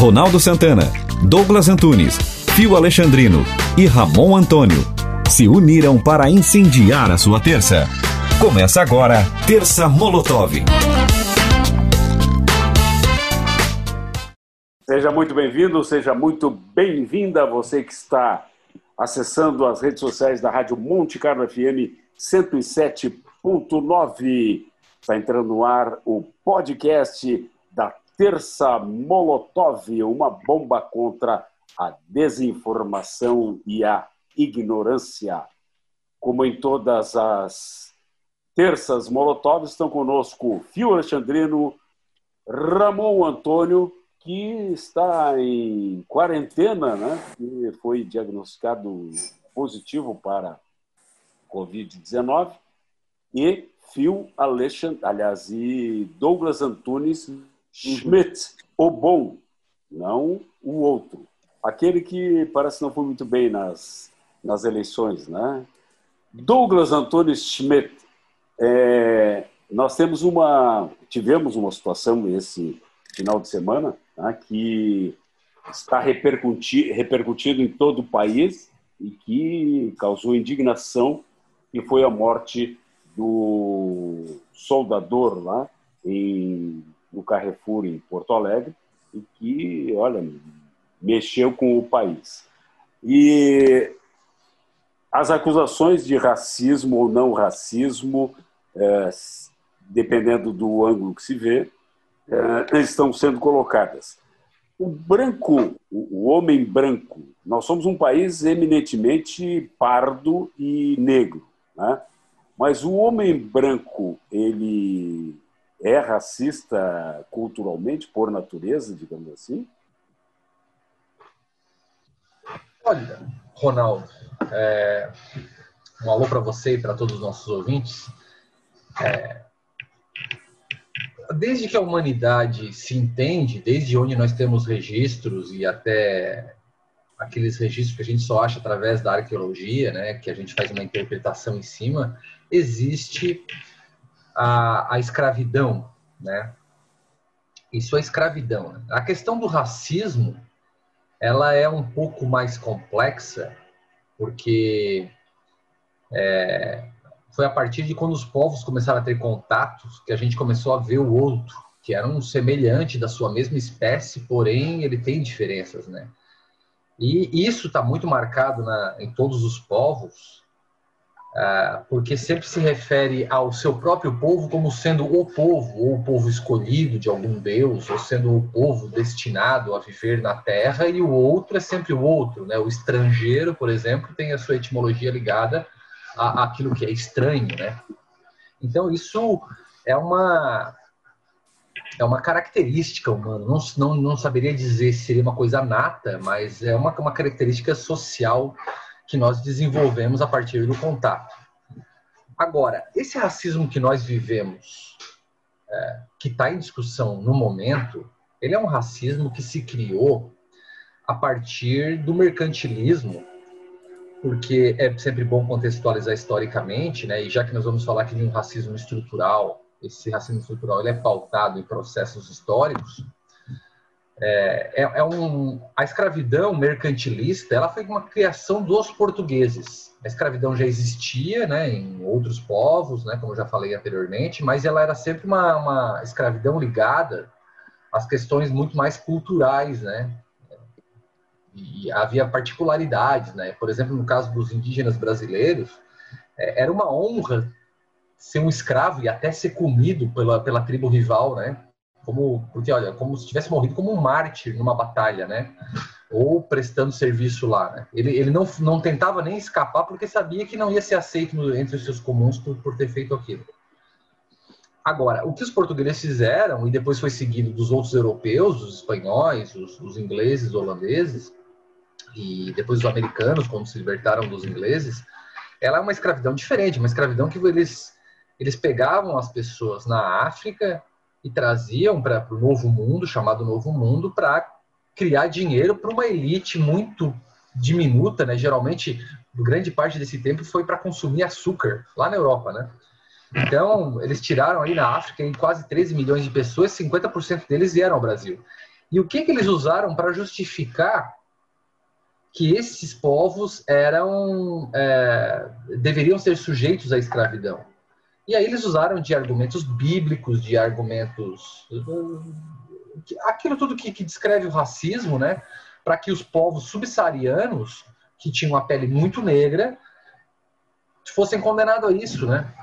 Ronaldo Santana, Douglas Antunes, Fio Alexandrino e Ramon Antônio se uniram para incendiar a sua terça. Começa agora, Terça Molotov. Seja muito bem-vindo, seja muito bem-vinda você que está acessando as redes sociais da Rádio Monte Carlo FM 107.9. Está entrando no ar o podcast Terça Molotov, uma bomba contra a desinformação e a ignorância. Como em todas as terças Molotov, estão conosco Fio Alexandrino, Ramon Antônio, que está em quarentena, né? foi diagnosticado positivo para Covid-19, e Phil Alexandre, aliás, e Douglas Antunes Schmidt, o bom, não o outro. Aquele que parece não foi muito bem nas, nas eleições, né? Douglas Antunes Schmidt, é, nós temos uma, tivemos uma situação esse final de semana né, que está repercuti, repercutindo em todo o país e que causou indignação, que foi a morte do soldador lá em, no Carrefour em Porto Alegre e que, olha, mexeu com o país. E as acusações de racismo ou não racismo, é, dependendo do ângulo que se vê, é, estão sendo colocadas. O branco, o homem branco, nós somos um país eminentemente pardo e negro, né? mas o homem branco, ele é racista culturalmente, por natureza, digamos assim? Olha, Ronaldo, é, um alô para você e para todos os nossos ouvintes. É, desde que a humanidade se entende, desde onde nós temos registros e até aqueles registros que a gente só acha através da arqueologia, né, que a gente faz uma interpretação em cima, existe a, a escravidão, né? Isso é escravidão. Né? A questão do racismo, ela é um pouco mais complexa, porque é, foi a partir de quando os povos começaram a ter contatos que a gente começou a ver o outro, que era um semelhante da sua mesma espécie, porém ele tem diferenças, né? E isso está muito marcado na, em todos os povos, porque sempre se refere ao seu próprio povo como sendo o povo, ou o povo escolhido de algum deus, ou sendo o povo destinado a viver na terra, e o outro é sempre o outro, né? O estrangeiro, por exemplo, tem a sua etimologia ligada a, aquilo que é estranho, né? Então isso é uma é uma característica humana. Não, não, não saberia dizer se seria uma coisa nata, mas é uma, uma característica social que nós desenvolvemos a partir do contato. Agora, esse racismo que nós vivemos, é, que está em discussão no momento, ele é um racismo que se criou a partir do mercantilismo porque é sempre bom contextualizar historicamente, né? E já que nós vamos falar aqui de um racismo estrutural, esse racismo estrutural ele é pautado em processos históricos. É, é, é um, a escravidão mercantilista, ela foi uma criação dos portugueses. A escravidão já existia, né, em outros povos, né, como já falei anteriormente, mas ela era sempre uma, uma escravidão ligada às questões muito mais culturais, né, e havia particularidades, né? Por exemplo, no caso dos indígenas brasileiros, é, era uma honra ser um escravo e até ser comido pela, pela tribo rival, né? Como, porque, olha, como se tivesse morrido como um mártir numa batalha, né? Ou prestando serviço lá, né? Ele, ele não, não tentava nem escapar porque sabia que não ia ser aceito entre os seus comuns por, por ter feito aquilo. Agora, o que os portugueses fizeram, e depois foi seguido dos outros europeus, os espanhóis, os, os ingleses, os holandeses, e depois os americanos, quando se libertaram dos ingleses, ela é uma escravidão diferente, uma escravidão que eles, eles pegavam as pessoas na África e traziam para o Novo Mundo, chamado Novo Mundo, para criar dinheiro para uma elite muito diminuta, né? Geralmente, grande parte desse tempo foi para consumir açúcar lá na Europa, né? Então, eles tiraram aí na África em quase 13 milhões de pessoas, 50% deles vieram ao Brasil. E o que, que eles usaram para justificar que esses povos eram é, deveriam ser sujeitos à escravidão? E aí eles usaram de argumentos bíblicos, de argumentos aquilo tudo que, que descreve o racismo, né? Para que os povos subsaarianos que tinham a pele muito negra fossem condenados a isso, né?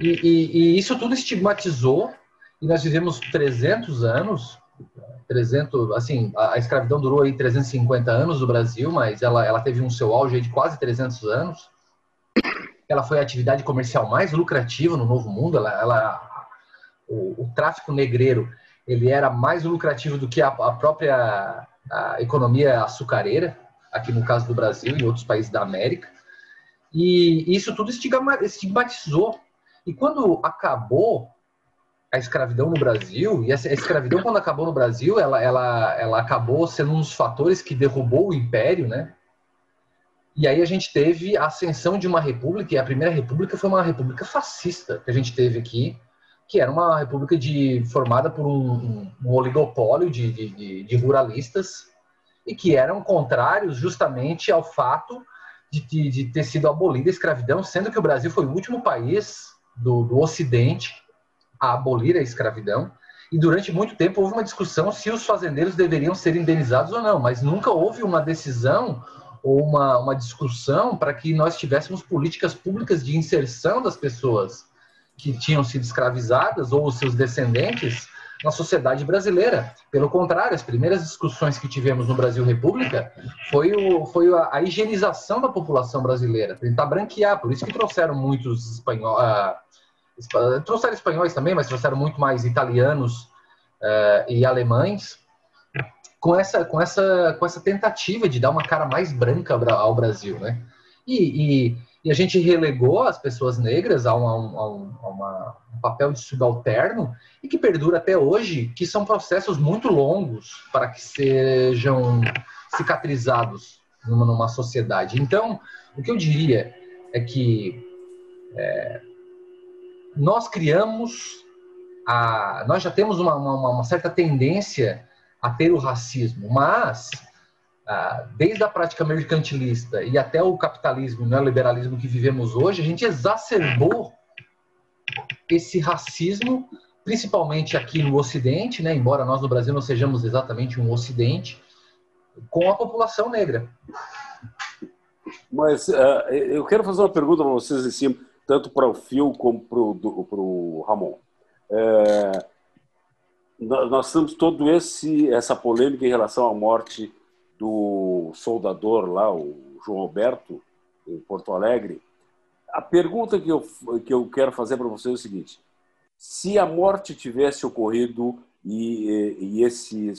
E, e, e, isso tudo estigmatizou e nós vivemos 300 anos 300, assim, a, escravidão durou aí 350 anos no Brasil, mas ela, ela teve um seu auge de quase 300 anos. Ela foi a atividade comercial mais lucrativa no Novo Mundo. Ela, ela o, o, tráfico negreiro ele era mais lucrativo do que a, a própria a economia açucareira, aqui no caso do Brasil e outros países da América. E isso tudo estigmatizou. E quando acabou a escravidão no Brasil, e a escravidão, quando acabou no Brasil, ela, ela, ela acabou sendo um dos fatores que derrubou o império, né? E aí a gente teve a ascensão de uma república, e a primeira república foi uma república fascista que a gente teve aqui, que era uma república de, formada por um, um oligopólio de, de, de, ruralistas, e que eram contrários justamente ao fato de, de, ter sido abolida a escravidão, sendo que o Brasil foi o último país do, do Ocidente a abolir a escravidão. E durante muito tempo houve uma discussão se os fazendeiros deveriam ser indenizados ou não, mas nunca houve uma decisão ou uma, uma discussão para que nós tivéssemos políticas públicas de inserção das pessoas que tinham sido escravizadas ou seus descendentes na sociedade brasileira. Pelo contrário, as primeiras discussões que tivemos no Brasil República foi, o, foi a, a higienização da população brasileira, tentar branquear, por isso que trouxeram muitos espanhóis, uh, Trouxeram espanhóis também, mas trouxeram muito mais italianos uh, e alemães, com essa, com, essa, com essa tentativa de dar uma cara mais branca ao Brasil, né? E, e, e a gente relegou as pessoas negras a, uma, a, um, a uma, um papel de subalterno e que perdura até hoje, que são processos muito longos para que sejam cicatrizados numa, numa sociedade. Então, o que eu diria é que é, nós criamos, a, nós já temos uma, uma, uma certa tendência a ter o racismo, mas desde a prática mercantilista e até o capitalismo, o neoliberalismo que vivemos hoje, a gente exacerbou esse racismo, principalmente aqui no Ocidente, né, embora nós no Brasil não sejamos exatamente um Ocidente, com a população negra. Mas uh, eu quero fazer uma pergunta para vocês em cima tanto para o Phil como para o Ramon. É, nós temos todo esse essa polêmica em relação à morte do soldador lá, o João Roberto, em Porto Alegre. A pergunta que eu, que eu quero fazer para vocês é o seguinte: se a morte tivesse ocorrido e, e esse,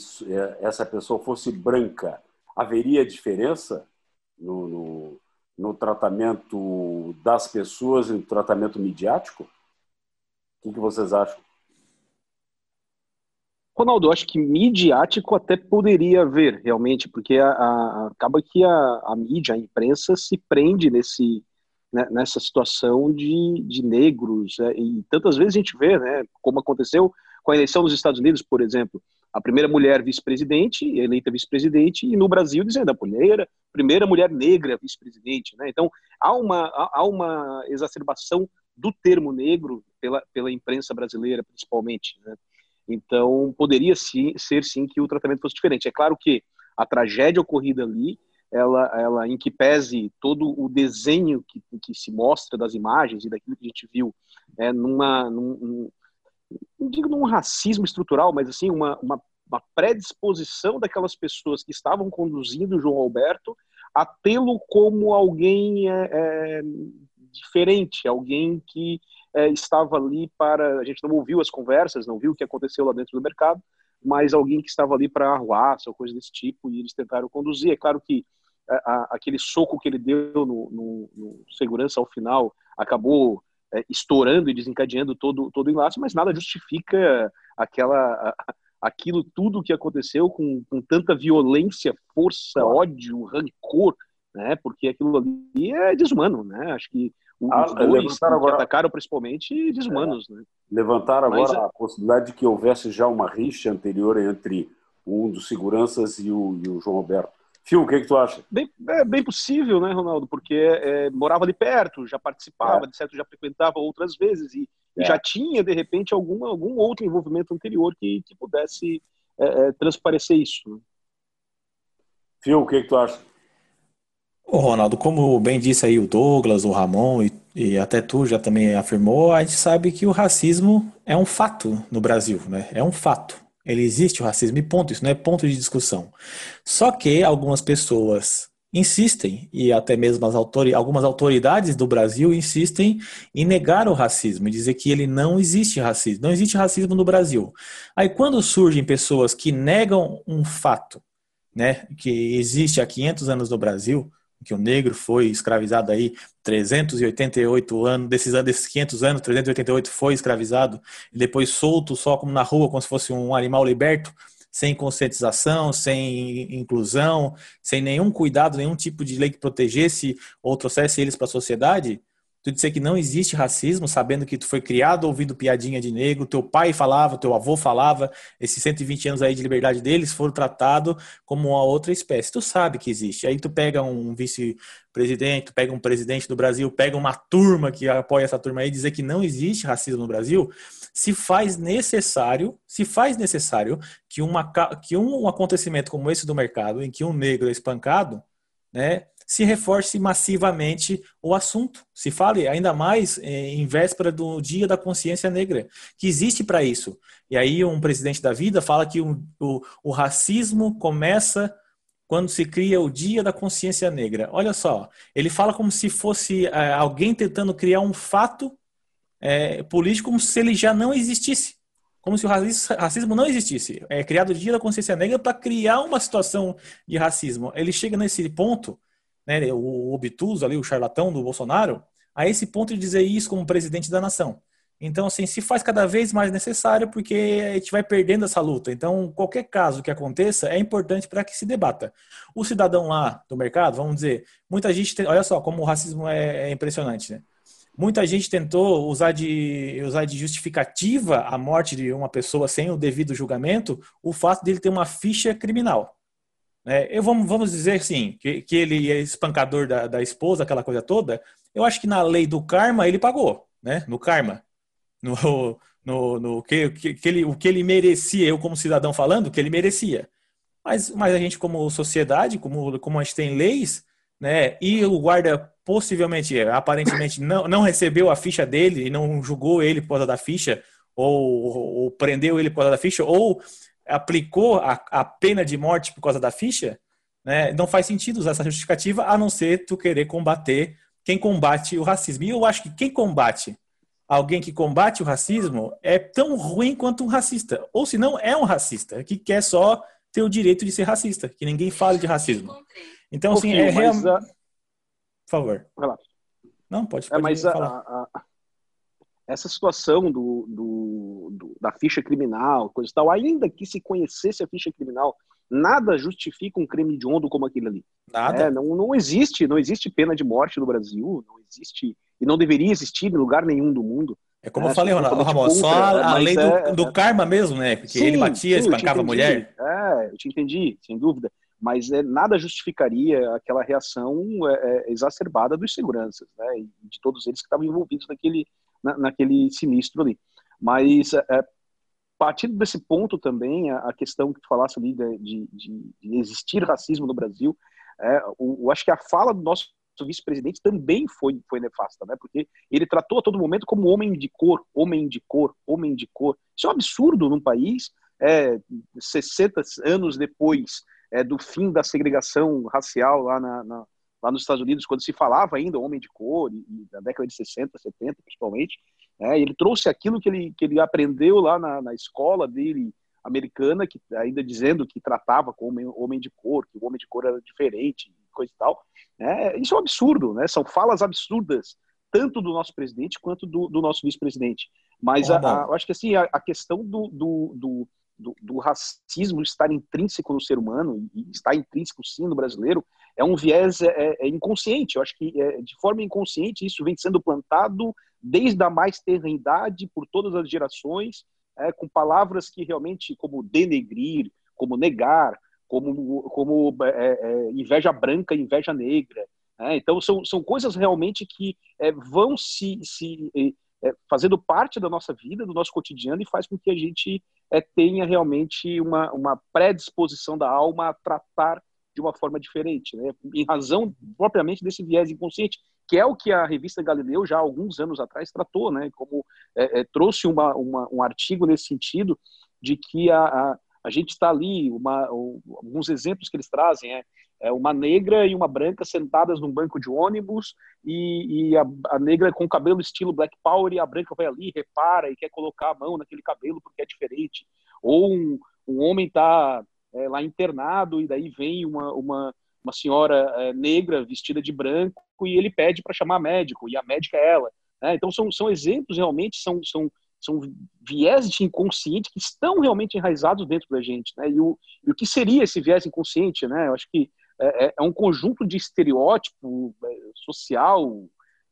essa pessoa fosse branca, haveria diferença no, no, no tratamento das pessoas, no tratamento midiático? O que, vocês acham? Ronaldo, eu acho que midiático até poderia haver, realmente, porque a, a, acaba que a, a, mídia, a imprensa, se prende nesse, né, nessa situação de, de negros. Né, e tantas vezes a gente vê, né, como aconteceu com a eleição nos Estados Unidos, por exemplo, a primeira mulher vice-presidente, eleita vice-presidente, e no Brasil dizendo a primeira, primeira mulher negra vice-presidente. Né? Então, há uma, há uma exacerbação do termo negro pela, pela imprensa brasileira, principalmente. Né? Então, poderia sim, ser sim que o tratamento fosse diferente. É claro que a tragédia ocorrida ali, ela, ela em que pese todo o desenho que, que se mostra das imagens e daquilo que a gente viu, é, numa, num, não digo num racismo estrutural, mas assim, uma, uma, uma predisposição daquelas pessoas que estavam conduzindo o João Alberto a tê-lo como alguém é, é, diferente, alguém que é, estava ali para. A gente não ouviu as conversas, não viu o que aconteceu lá dentro do mercado, mas alguém que estava ali para arruaça ou coisa desse tipo, e eles tentaram conduzir. É claro que a, a, aquele soco que ele deu no, no, no segurança ao final acabou é, estourando e desencadeando todo, todo o enlace, mas nada justifica aquela, aquilo tudo que aconteceu com, com tanta violência, força, ódio, rancor, né? Porque aquilo ali é desumano, né? Acho que os ah, dois que agora... atacaram principalmente desumanos, é. né? Levantaram agora Mas, a possibilidade de que houvesse já uma rixa anterior entre um dos seguranças e o, e o João Roberto. Fio, o que, que tu acha? Bem, é bem possível, né, Ronaldo? Porque é, morava ali perto, já participava, é. de certo, já frequentava outras vezes e, é. e, já tinha, de repente, algum, algum outro envolvimento anterior que, que pudesse é, é transparecer isso. Né? Fio, o que, que tu acha? Ô, Ronaldo, como bem disse aí o Douglas, o Ramon e, e, até tu já também afirmou, a gente sabe que o racismo é um fato no Brasil, né? É um fato. Ele existe o racismo e ponto, isso não é ponto de discussão. Só que algumas pessoas insistem, e até mesmo autori algumas autoridades do Brasil insistem em negar o racismo, e dizer que ele não existe racismo, não existe racismo no Brasil. Aí quando surgem pessoas que negam um fato, né, que existe há 500 anos no Brasil, que o negro foi escravizado aí 388 anos, desses, desses 500 anos, 388 foi escravizado e depois solto só como na rua, como se fosse um animal liberto, sem conscientização, sem inclusão, sem nenhum cuidado, nenhum tipo de lei que protegesse ou trouxesse eles para a sociedade, tu dizer que não existe racismo, sabendo que tu foi criado ouvindo piadinha de negro, teu pai falava, teu avô falava, esses 120 anos aí de liberdade deles foram tratados como uma outra espécie. Tu sabe que existe. Aí tu pega um vice-presidente, tu pega um presidente do Brasil, pega uma turma que apoia essa turma aí, dizer que não existe racismo no Brasil, se faz necessário, se faz necessário que, uma, que um acontecimento como esse do mercado, em que um negro é espancado, né, se reforce massivamente o assunto. Se fale ainda mais eh, em véspera do Dia da Consciência Negra, que existe para isso. E aí um presidente da vida fala que o, o, o, racismo começa quando se cria o Dia da Consciência Negra. Olha só, ele fala como se fosse eh, alguém tentando criar um fato eh, político como se ele já não existisse. Como se o racismo não existisse. É criado o Dia da Consciência Negra para criar uma situação de racismo. Ele chega nesse ponto né, o obtuso ali, o charlatão do Bolsonaro, a esse ponto de dizer isso como presidente da nação. Então, assim, se faz cada vez mais necessário porque a gente vai perdendo essa luta. Então, qualquer caso que aconteça é importante para que se debata. O cidadão lá do mercado, vamos dizer, muita gente, tem, olha só como o racismo é, é impressionante, né? Muita gente tentou usar de, usar de justificativa a morte de uma pessoa sem o devido julgamento o fato dele ter uma ficha criminal. É, eu vamos, vamos dizer assim, que, que ele é espancador da, da esposa, aquela coisa toda. Eu acho que na lei do karma ele pagou, né? No karma. No, no, no que, que, que ele, o que ele merecia, eu como cidadão falando, que ele merecia. Mas, mas a gente, como sociedade, como, como a gente tem leis, né? E o guarda possivelmente, aparentemente, não, não recebeu a ficha dele e não julgou ele por causa da ficha, ou, ou prendeu ele por causa da ficha, ou aplicou a, a pena de morte por causa da ficha, né, não faz sentido usar essa justificativa a não ser tu querer combater quem combate o racismo. E eu acho que quem combate alguém que combate o racismo é tão ruim quanto um racista. Ou se não, é um racista, que quer só ter o direito de ser racista, que ninguém fale de racismo. Então, assim, é realmente. A... Por favor. Não, pode, pode é, mas. A, a, essa situação do, do, do, da ficha criminal, coisa e tal, ainda que se conhecesse a ficha criminal, nada justifica um crime de onda como aquele ali. Nada. É, não, não existe, não existe pena de morte no Brasil, não existe e não deveria existir em lugar nenhum do mundo. É como é, eu falei, Ramon, só a, lei do, é, do, karma mesmo, né? Porque sim, ele batia, sim, espancava a mulher. É, eu te entendi, sem dúvida. Mas é, nada justificaria aquela reação é, é exacerbada dos seguranças, né? E de todos eles que estavam envolvidos naquele, na, naquele sinistro ali. Mas, é, é, partindo desse ponto também, a, a, questão que tu falasse ali de, de, de existir racismo no Brasil, é, o, eu acho que a fala do nosso vice-presidente também foi, foi nefasta, né? Porque ele tratou a todo momento como homem de cor, homem de cor, homem de cor. Isso é um absurdo num país, é, 60 anos depois é, do fim da segregação racial lá na, na, lá nos Estados Unidos, quando se falava ainda homem de cor, e, e na década de 60, 70 principalmente, né, ele trouxe aquilo que ele, que ele aprendeu lá na, na escola dele americana, que ainda dizendo que tratava como homem, homem de cor, que o homem de cor era diferente, coisa e tal. Né, isso é um absurdo, né? São falas absurdas, tanto do nosso presidente quanto do, do nosso vice-presidente. Mas a, a, eu acho que assim, a, a questão do, do, do do, do, racismo estar intrínseco no ser humano, e está intrínseco sim no brasileiro, é um viés é, é, é inconsciente. Eu acho que é, de forma inconsciente isso vem sendo plantado desde a mais tenra idade, por todas as gerações, é, com palavras que realmente, como denegrir, como negar, como, como é, inveja branca, inveja negra. Né? Então, são, são coisas realmente que vão se, se fazendo parte da nossa vida, do nosso cotidiano, e faz com que a gente é, tenha realmente uma, uma predisposição da alma a tratar de uma forma diferente, né? em razão propriamente desse viés inconsciente, que é o que a revista Galileu já há alguns anos atrás tratou, né? como é, é, trouxe uma, uma, um artigo nesse sentido de que a, a, a gente está ali, uma, alguns exemplos que eles trazem é, é, uma negra e uma branca sentadas num banco de ônibus e, e a, a, negra com cabelo estilo Black Power e a branca vai ali, repara e quer colocar a mão naquele cabelo porque é diferente. Ou um, um homem está é, lá internado e daí vem uma, uma, uma senhora é, negra vestida de branco e ele pede para chamar médico e a médica é ela. Né? Então são, são exemplos realmente, são, são são viés de inconsciente que estão realmente enraizados dentro da gente, né? E o, e o que seria esse viés inconsciente, né? Eu acho que é, é, é um conjunto de estereótipo é, social.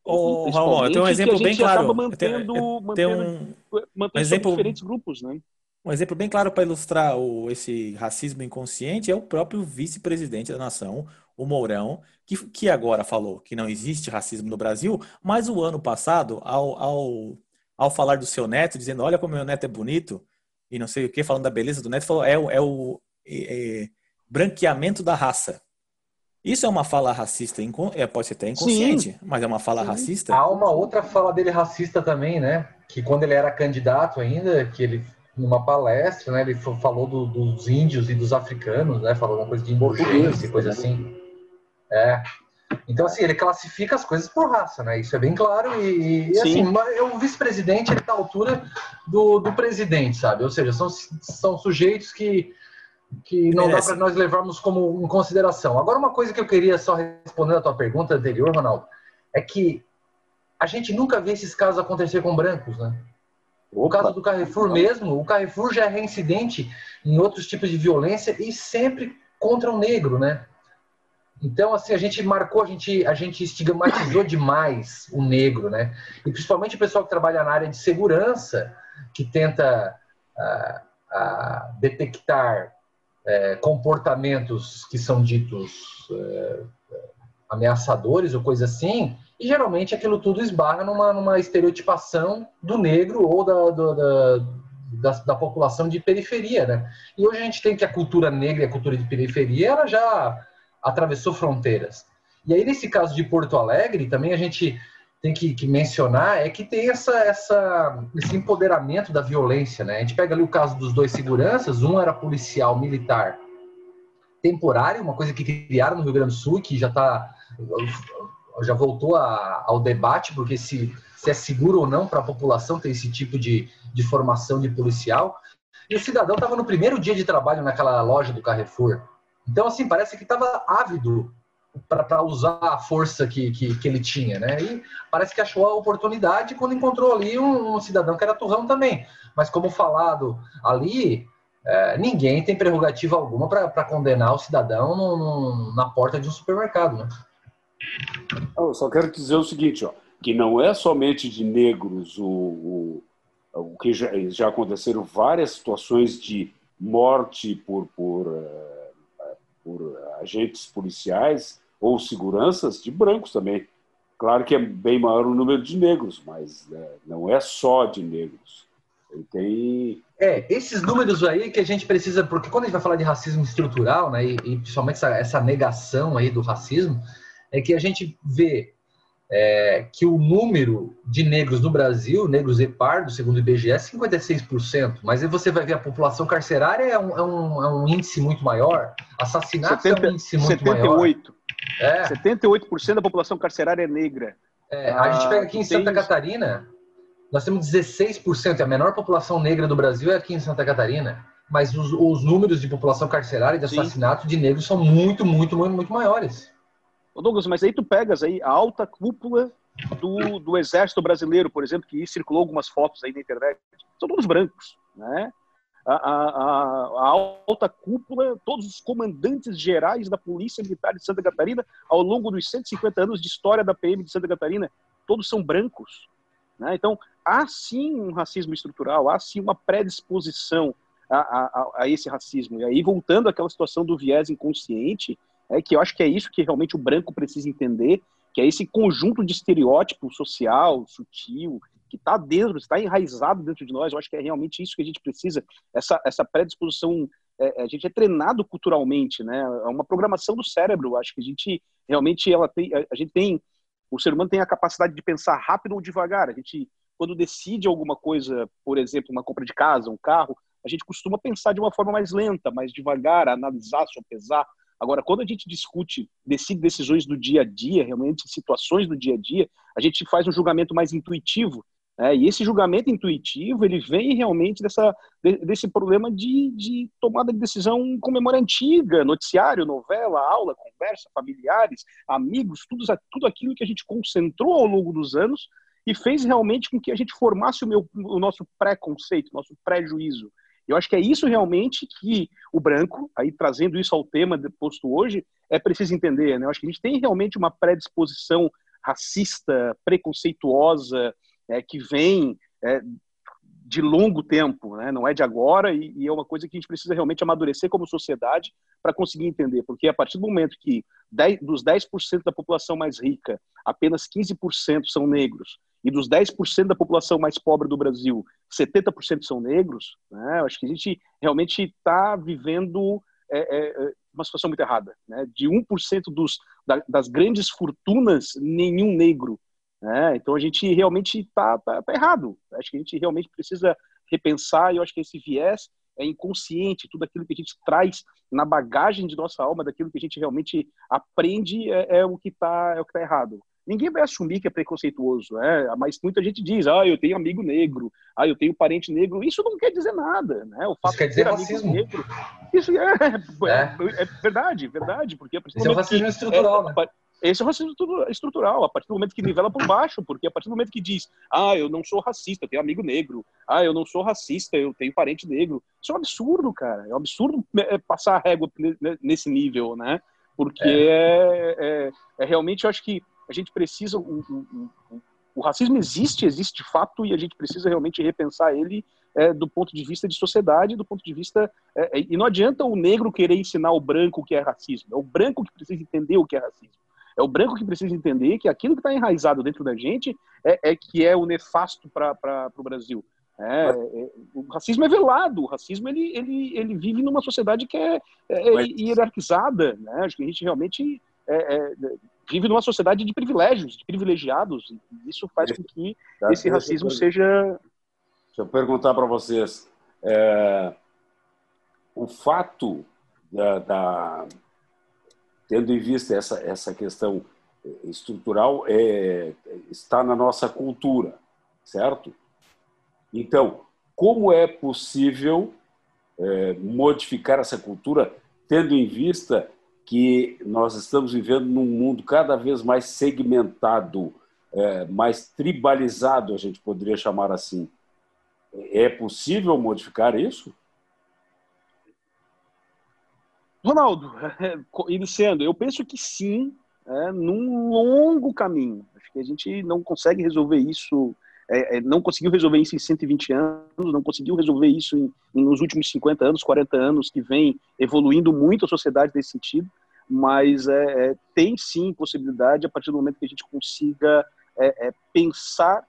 Oh, Raul, eu tenho um exemplo bem claro. Mantendo, eu tenho, eu mantendo, um, mantendo um exemplo, diferentes grupos, né? Um exemplo bem claro para ilustrar o, esse racismo inconsciente é o próprio vice-presidente da nação, o Mourão, que, que agora falou que não existe racismo no Brasil, mas o ano passado, ao, ao ao falar do seu neto, dizendo, olha como meu neto é bonito, e não sei o que, falando da beleza do neto, falou, é, é o é, é, branqueamento da raça. Isso é uma fala racista, é, pode ser até inconsciente, Sim. mas é uma fala Sim. racista. Há uma outra fala dele racista também, né? Que quando ele era candidato ainda, que ele numa palestra, né, ele falou do, dos índios e dos africanos, né? Falou uma coisa de e coisa assim. É. Então, assim, ele classifica as coisas por raça, né? Isso é bem claro. E, e assim, o vice-presidente, ele tá à altura do, do presidente, sabe? Ou seja, são, são sujeitos que, que não dá para nós levarmos como em consideração. Agora, uma coisa que eu queria só responder a tua pergunta anterior, Ronaldo, é que a gente nunca vê esses casos acontecer com brancos, né? O caso do Carrefour mesmo, o Carrefour já é reincidente em outros tipos de violência e sempre contra o negro, né? Então, assim, a gente marcou, a gente, a gente estigmatizou demais o negro, né? E principalmente o pessoal que trabalha na área de segurança, que tenta uh, uh, detectar uh, comportamentos que são ditos eh, ameaçadores ou coisa assim, e geralmente aquilo tudo esbarra numa, numa estereotipação do negro ou da, do, da, da, da, população de periferia, né? E hoje a gente tem que a cultura negra e a cultura de periferia, ela já atravessou fronteiras. E aí, nesse caso de Porto Alegre, também a gente tem que, que, mencionar é que tem essa, essa, esse empoderamento da violência. Né? A gente pega ali o caso dos dois seguranças, um era policial militar temporário, uma coisa que criaram no Rio Grande do Sul, que já está já voltou a, ao debate, porque se, se é seguro ou não para a população ter esse tipo de, de formação de policial. E o cidadão estava no primeiro dia de trabalho naquela loja do Carrefour. Então, assim, parece que estava ávido para usar a força que, que, que, ele tinha, né? E parece que achou a oportunidade quando encontrou ali um, um cidadão que era turrão também. Mas, como falado ali, é, ninguém tem prerrogativa alguma para condenar o cidadão no, no, na porta de um supermercado, né? Eu só quero dizer o seguinte, ó, que não é somente de negros o, o, o que já, já aconteceram várias situações de morte por, por uh por agentes policiais ou seguranças de brancos também. Claro que é bem maior o número de negros, mas né, não é só de negros. Ele tem. É, esses números aí que a gente precisa, porque quando a gente vai falar de racismo estrutural, né, e, e principalmente essa, essa negação aí do racismo, é que a gente vê é, que o número de negros no Brasil, negros e pardos, segundo o IBGE, é 56%. Mas aí você vai ver a população carcerária é um, é um, é um índice muito maior, assassinatos 70, é um índice muito 78. maior. É. 78% da população carcerária é negra. É, a gente pega aqui em Santa Catarina, nós temos 16%, a menor população negra do Brasil é aqui em Santa Catarina. Mas os, os números de população carcerária e de assassinato Sim. de negros são muito, muito, muito, muito maiores. Ô Douglas, mas aí tu pegas aí a alta cúpula do, do exército brasileiro, por exemplo, que circulou algumas fotos aí na internet, são todos brancos, né? A, a, a, alta cúpula, todos os comandantes gerais da Polícia Militar de Santa Catarina, ao longo dos 150 anos de história da PM de Santa Catarina, todos são brancos. Né? Então, há sim um racismo estrutural, há sim uma predisposição a, a, a, esse racismo. E aí, voltando àquela situação do viés inconsciente, é que eu acho que é isso que realmente o branco precisa entender, que é esse conjunto de estereótipo social, sutil, que está dentro, está enraizado dentro de nós. Eu acho que é realmente isso que a gente precisa, essa, essa predisposição. É, a gente é treinado culturalmente, né? É uma programação do cérebro. Acho que a gente realmente ela tem, a gente tem, o ser humano tem a capacidade de pensar rápido ou devagar. A gente quando decide alguma coisa, por exemplo, uma compra de casa, um carro, a gente costuma pensar de uma forma mais lenta, mais devagar, analisar, sopesar. Agora, quando a gente discute, decide decisões do dia a dia, realmente situações do dia a dia, a gente faz um julgamento mais intuitivo. Né? E esse julgamento intuitivo, ele vem realmente dessa, desse problema de, de tomada de decisão com memória antiga, noticiário, novela, aula, conversa, familiares, amigos, tudo, tudo aquilo que a gente concentrou ao longo dos anos e fez realmente com que a gente formasse o, meu, o nosso pré-conceito, nosso pré-juízo. Eu acho que é isso realmente que o branco, aí trazendo isso ao tema posto hoje, é preciso entender. Né? Eu acho que a gente tem realmente uma predisposição racista, preconceituosa, é, que vem é, de longo tempo, né? não é de agora, e, e, é uma coisa que a gente precisa realmente amadurecer como sociedade para conseguir entender, porque a partir do momento que 10, dos 10% da população mais rica, apenas 15% são negros, e dos 10% da população mais pobre do Brasil, 70% são negros, né? acho que a gente realmente está vivendo é, é, uma situação muito errada. Né? De 1% dos, da, das grandes fortunas, nenhum negro. Né? Então a gente realmente está tá, tá errado. Acho que a gente realmente precisa repensar, e eu acho que esse viés é inconsciente, tudo aquilo que a gente traz na bagagem de nossa alma, daquilo que a gente realmente aprende, é, é o que está é o que tá errado. Ninguém vai assumir que é preconceituoso, né? mas muita gente diz, ah, eu tenho amigo negro, ah, eu tenho parente negro. Isso não quer dizer nada, né? O fato isso quer dizer racismo. Negro, isso é, é, é, verdade, verdade, porque isso é um racismo estrutural, é, né? Esse é o racismo estrutural, a partir do momento que nivela por baixo, porque a partir do momento que diz, ah, eu não sou racista, eu tenho amigo negro, ah, eu não sou racista, eu tenho parente negro. Isso é um absurdo, cara. É um absurdo é, passar a régua nesse nível, né? Porque é, é, é realmente, eu acho que a gente precisa. O, o, o, racismo existe, existe de fato, e a gente precisa realmente repensar ele é, do ponto de vista de sociedade, do ponto de vista. É, é, e não adianta o negro querer ensinar o branco o que é racismo, é o branco que precisa entender o que é racismo. É o branco que precisa entender que aquilo que está enraizado dentro da gente é, é que é o nefasto para o Brasil. É, é, o racismo é velado, o racismo ele, ele, ele vive numa sociedade que é, é, é hierarquizada. Né? Acho que a gente realmente é, vive numa sociedade de privilégios, de privilegiados. E isso faz com que esse racismo seja. Deixa eu perguntar para vocês. O fato da, da, tendo em vista essa, essa questão estrutural, é, está na nossa cultura, certo? Então, como é possível é, modificar essa cultura, tendo em vista que nós estamos vivendo num mundo cada vez mais segmentado, é, mais tribalizado, a gente poderia chamar assim. É possível modificar isso? Ronaldo, iniciando, eu penso que sim, é, num longo caminho. Acho que a gente não consegue resolver isso, é, é, não conseguiu resolver isso em 120 anos, não conseguiu resolver isso em, em, nos últimos 50 anos, 40 anos, que vem evoluindo muito a sociedade nesse sentido, mas é, é tem sim possibilidade a partir do momento que a gente consiga é, pensar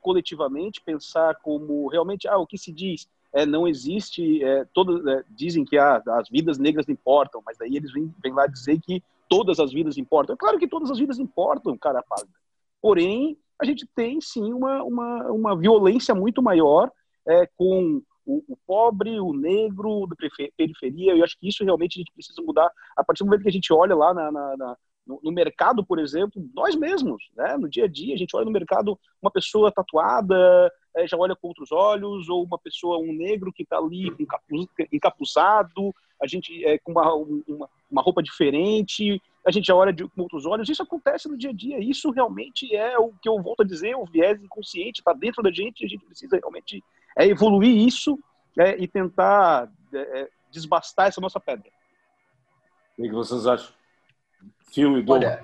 coletivamente, pensar como realmente, ah, o que se diz, é, não existe, é, todo, é, dizem que ah, as vidas negras importam, mas daí eles vêm, vêm lá dizer que todas as vidas importam. É claro que todas as vidas importam, cara pálida. Porém, a gente tem sim uma, uma, uma violência muito maior é, com o, o, pobre, o negro, da periferia. Eu acho que isso realmente a gente precisa mudar. A partir do momento que a gente olha lá na, na, na no, no, mercado, por exemplo, nós mesmos, né? no dia a dia, a gente olha no mercado uma pessoa tatuada, é, já olha com outros olhos, ou uma pessoa, um negro que está ali encapuz, encapuzado, a gente é, com uma, uma, uma, roupa diferente, a gente já olha de, com outros olhos. Isso acontece no dia a dia. Isso realmente é o que eu volto a dizer, o viés inconsciente está dentro da gente. A gente precisa realmente é, evoluir isso é, e tentar é, é desbastar essa nossa pedra. O que vocês acham? filme do. Olha,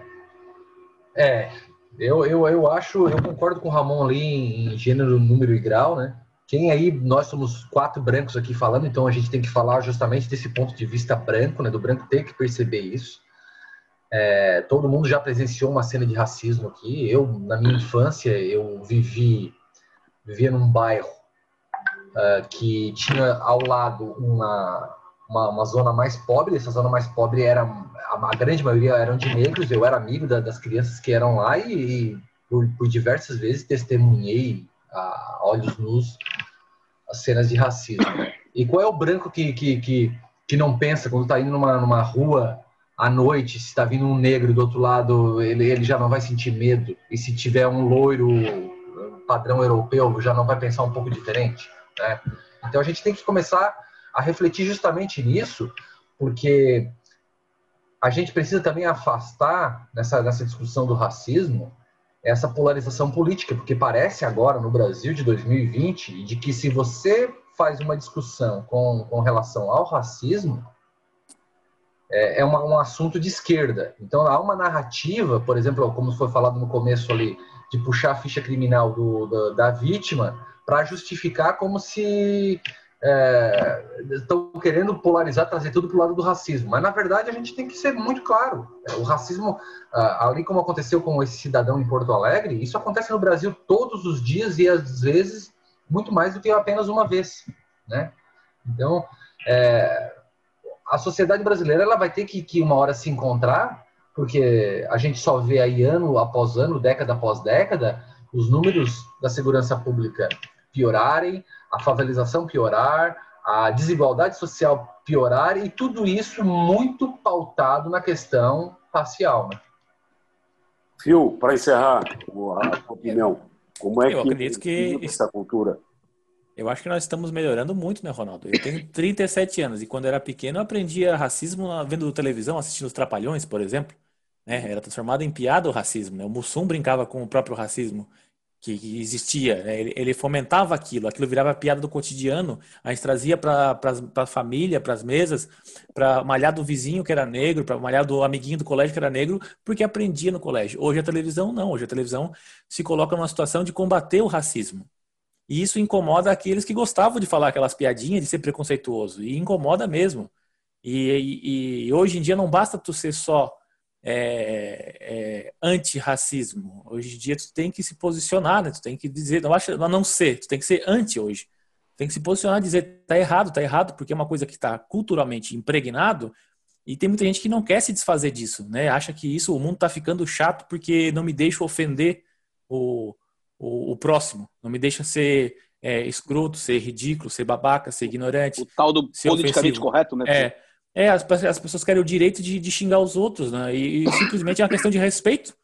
é, eu, eu, eu acho, eu concordo com o Ramon ali em gênero, número e grau, né? quem aí, nós somos quatro brancos aqui falando, então a gente tem que falar justamente desse ponto de vista branco, né? Do branco ter que perceber isso. É, todo mundo já presenciou uma cena de racismo aqui. Eu, na minha infância, eu vivi vivia num bairro uh, que tinha ao lado uma, uma, uma, zona mais pobre. Essa zona mais pobre era a, a grande maioria eram de negros. Eu era amigo da, das crianças que eram lá e, e por, por, diversas vezes testemunhei a olhos nus as cenas de racismo. E qual é o branco que, que, que, que não pensa quando está indo numa, numa rua à noite, se está vindo um negro do outro lado, ele, ele já não vai sentir medo? E se tiver um loiro padrão europeu, já não vai pensar um pouco diferente? Né? Então a gente tem que começar a refletir justamente nisso, porque a gente precisa também afastar nessa, nessa discussão do racismo essa polarização política, porque parece agora no Brasil de 2020 de que se você faz uma discussão com, com relação ao racismo, é, é uma, um assunto de esquerda. Então há uma narrativa, por exemplo, como foi falado no começo ali, de puxar a ficha criminal do, do da vítima para justificar como se é, estão querendo polarizar, trazer tudo para o lado do racismo. Mas, na verdade, a gente tem que ser muito claro. O racismo, ali como aconteceu com esse cidadão em Porto Alegre, isso acontece no Brasil todos os dias e, às vezes, muito mais do que apenas uma vez. Né? Então, é, a sociedade brasileira ela vai ter que, que, uma hora, se encontrar, porque a gente só vê aí ano após ano, década após década, os números da segurança pública piorarem, a favelização piorar, a desigualdade social piorar e tudo isso muito pautado na questão racial. Né? Fio, para encerrar a opinião, como é eu que acredito que essa cultura? Eu acho que nós estamos melhorando muito, né, Ronaldo? Eu tenho 37 anos e quando era pequeno eu aprendia racismo vendo televisão, assistindo os Trapalhões, por exemplo. Né? Era transformado em piada o racismo. Né? O Mussum brincava com o próprio racismo que, existia. Né? Ele, ele, fomentava aquilo, aquilo virava piada do cotidiano. A gente trazia para a família, para as mesas, para malhar do vizinho que era negro, para malhar do amiguinho do colégio que era negro, porque aprendia no colégio. Hoje a televisão não. Hoje a televisão se coloca numa situação de combater o racismo. E isso incomoda aqueles que gostavam de falar aquelas piadinhas, de ser preconceituoso. E incomoda mesmo. E, e, e hoje em dia não basta tu ser só é, é, anti-racismo. Hoje em dia tu tem que se posicionar, né? Tu tem que dizer, não acha, não ser, tu tem que ser anti hoje. Tem que se posicionar e dizer, tá errado, tá errado, porque é uma coisa que está culturalmente impregnado e tem muita gente que não quer se desfazer disso, né? Acha que isso, o mundo está ficando chato porque não me deixa ofender o, o, o próximo, não me deixa ser é, escroto, ser ridículo, ser babaca, ser ignorante. O tal do politicamente ofensivo. correto, né? É, é, as, as pessoas querem o direito de, de xingar os outros, né? E, e, simplesmente é uma questão de respeito.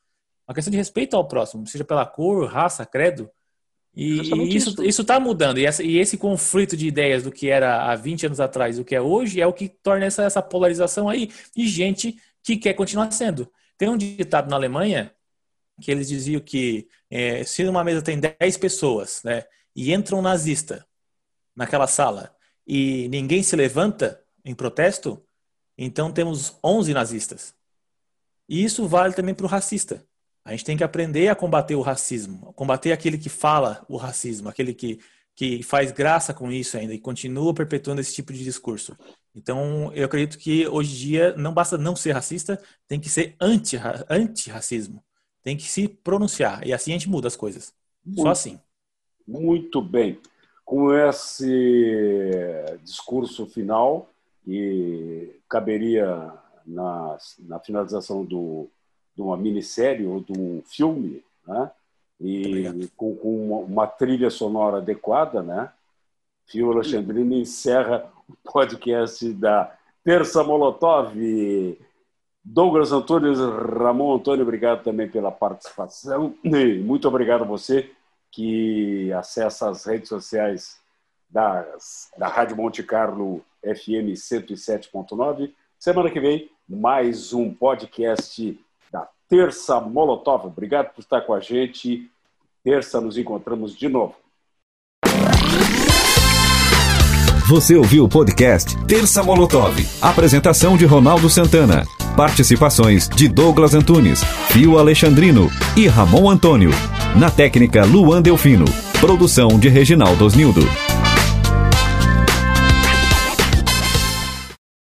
Uma questão de respeito ao próximo, seja pela cor, raça, credo. E, e isso está mudando. E, essa, e, esse conflito de ideias do que era há 20 anos atrás e do que é hoje é o que torna essa, essa polarização aí. E gente que quer continuar sendo. Tem um ditado na Alemanha que eles diziam que é, se numa mesa tem 10 pessoas, né? E entra um nazista naquela sala e ninguém se levanta, em protesto, então temos 11 nazistas. E isso vale também para o racista. A gente tem que aprender a combater o racismo, combater aquele que fala o racismo, aquele que, que faz graça com isso ainda e continua perpetuando esse tipo de discurso. Então, eu acredito que hoje em dia não basta não ser racista, tem que ser anti-racismo. Tem que se pronunciar. E assim a gente muda as coisas. Muito, Só assim. Muito bem. Com esse discurso final, e caberia na, na finalização do, de uma minissérie ou de um filme, né? e com, com uma, uma, trilha sonora adequada, né? Fio Alexandrino encerra o podcast da Terça Molotov. Douglas Antônio, Ramon Antônio, obrigado também pela participação. Muito obrigado a você que acessa as redes sociais das, da Rádio Monte Carlo FM 107.9. Semana que vem, mais um podcast da Terça Molotov. Obrigado por estar com a gente. Terça nos encontramos de novo. Você ouviu o podcast Terça Molotov. Apresentação de Ronaldo Santana. Participações de Douglas Antunes, Fio Alexandrino e Ramon Antônio. Na técnica Luan Delfino. Produção de Reginaldo Osnildo.